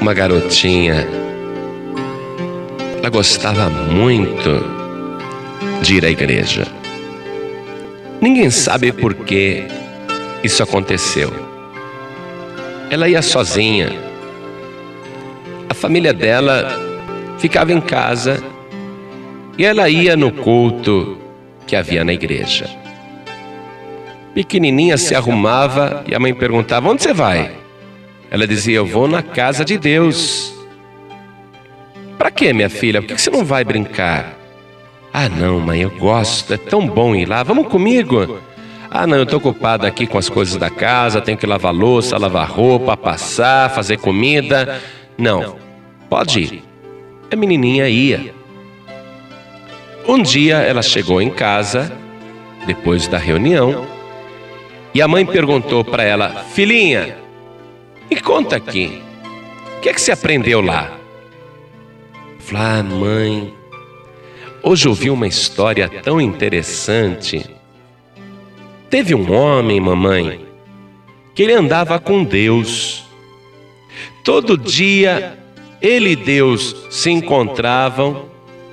uma garotinha. Ela gostava muito de ir à igreja. Ninguém sabe por que isso aconteceu. Ela ia sozinha. A família dela ficava em casa e ela ia no culto que havia na igreja. Pequenininha se arrumava e a mãe perguntava: Onde você vai? Ela dizia: Eu vou na casa de Deus. Para quê, minha filha? Por que você não vai brincar? Ah, não, mãe, eu gosto, é tão bom ir lá. Vamos comigo? Ah, não, eu estou ocupado aqui com as coisas da casa, tenho que lavar louça, lavar roupa, passar, fazer comida. Não, pode ir. A menininha ia. Um dia ela chegou em casa, depois da reunião, e a mãe perguntou para ela: Filhinha, me conta aqui, o que é que você aprendeu lá? Falei, ah, mãe, hoje ouvi uma história tão interessante. Teve um homem, mamãe, que ele andava com Deus. Todo dia ele e Deus se encontravam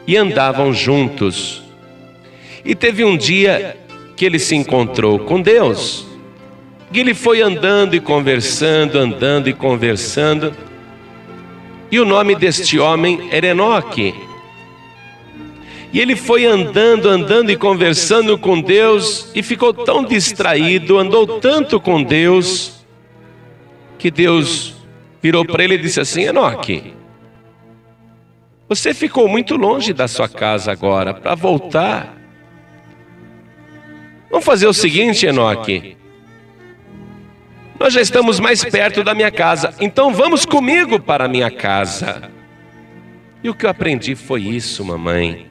e andavam juntos. E teve um dia que ele se encontrou com Deus e ele foi andando e conversando, andando e conversando. E o nome deste homem era Enoque. E ele foi andando, andando e conversando com Deus e ficou tão distraído, andou tanto com Deus, que Deus virou para ele e disse assim: Enoque, você ficou muito longe da sua casa agora, para voltar. Vamos fazer o seguinte, Enoque. Nós já estamos mais perto da minha casa, então vamos comigo para a minha casa. E o que eu aprendi foi isso, mamãe.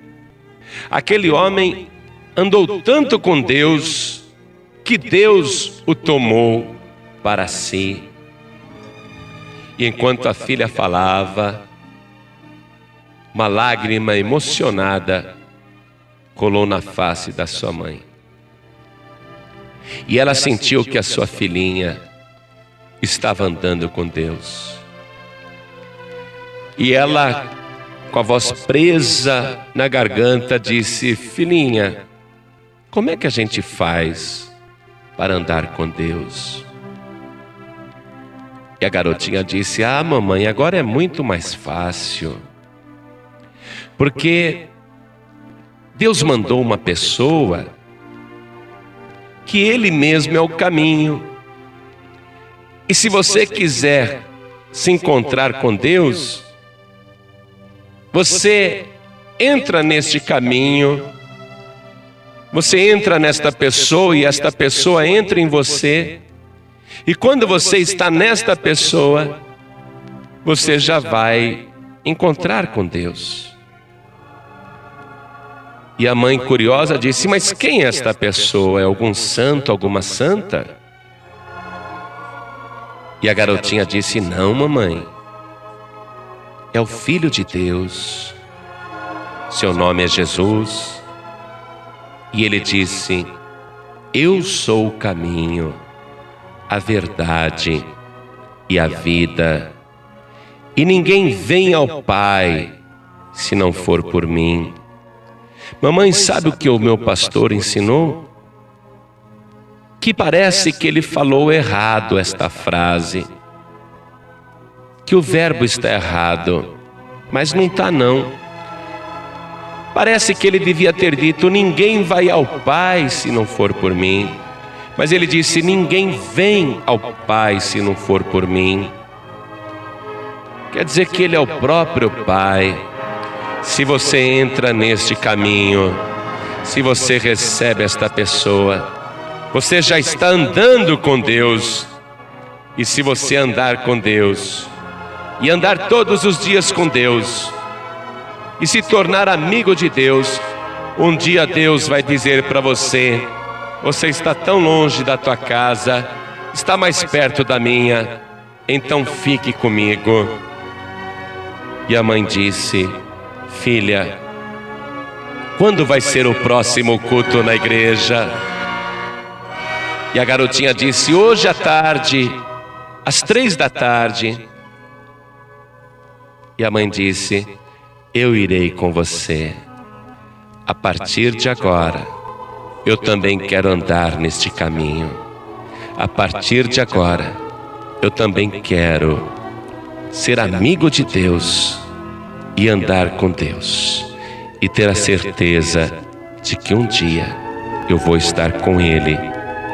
Aquele homem andou tanto com Deus que Deus o tomou para si. E enquanto a filha falava, uma lágrima emocionada colou na face da sua mãe. E ela sentiu que a sua filhinha estava andando com Deus. E ela, com a voz presa na garganta, disse: Filhinha, como é que a gente faz para andar com Deus? E a garotinha disse: Ah, mamãe, agora é muito mais fácil. Porque Deus mandou uma pessoa que Ele mesmo é o caminho e se você quiser se encontrar com Deus, você entra neste caminho, você entra nesta pessoa e esta pessoa entra em você, e quando você está nesta pessoa, você já vai encontrar com Deus. E a mãe curiosa disse: Mas quem é esta pessoa? É algum santo, alguma santa? E a garotinha disse: Não, mamãe. É o Filho de Deus. Seu nome é Jesus. E ele disse: Eu sou o caminho, a verdade e a vida. E ninguém vem ao Pai se não for por mim. Mamãe, sabe o que o meu pastor ensinou? Que parece que ele falou errado esta frase, que o verbo está errado, mas não está não. Parece que ele devia ter dito: ninguém vai ao Pai se não for por mim. Mas ele disse: ninguém vem ao Pai se não for por mim. Quer dizer que ele é o próprio Pai. Se você entra neste caminho, se você recebe esta pessoa, você já está andando com Deus. E se você andar com Deus, e andar todos os dias com Deus, e se tornar amigo de Deus, um dia Deus vai dizer para você: Você está tão longe da tua casa, está mais perto da minha, então fique comigo. E a mãe disse: Filha, quando vai ser o próximo culto na igreja? E a garotinha disse: Hoje à tarde, às três da tarde. E a mãe disse: Eu irei com você. A partir de agora, eu também quero andar neste caminho. A partir de agora, eu também quero ser amigo de Deus e andar com Deus e ter a certeza de que um dia eu vou estar com Ele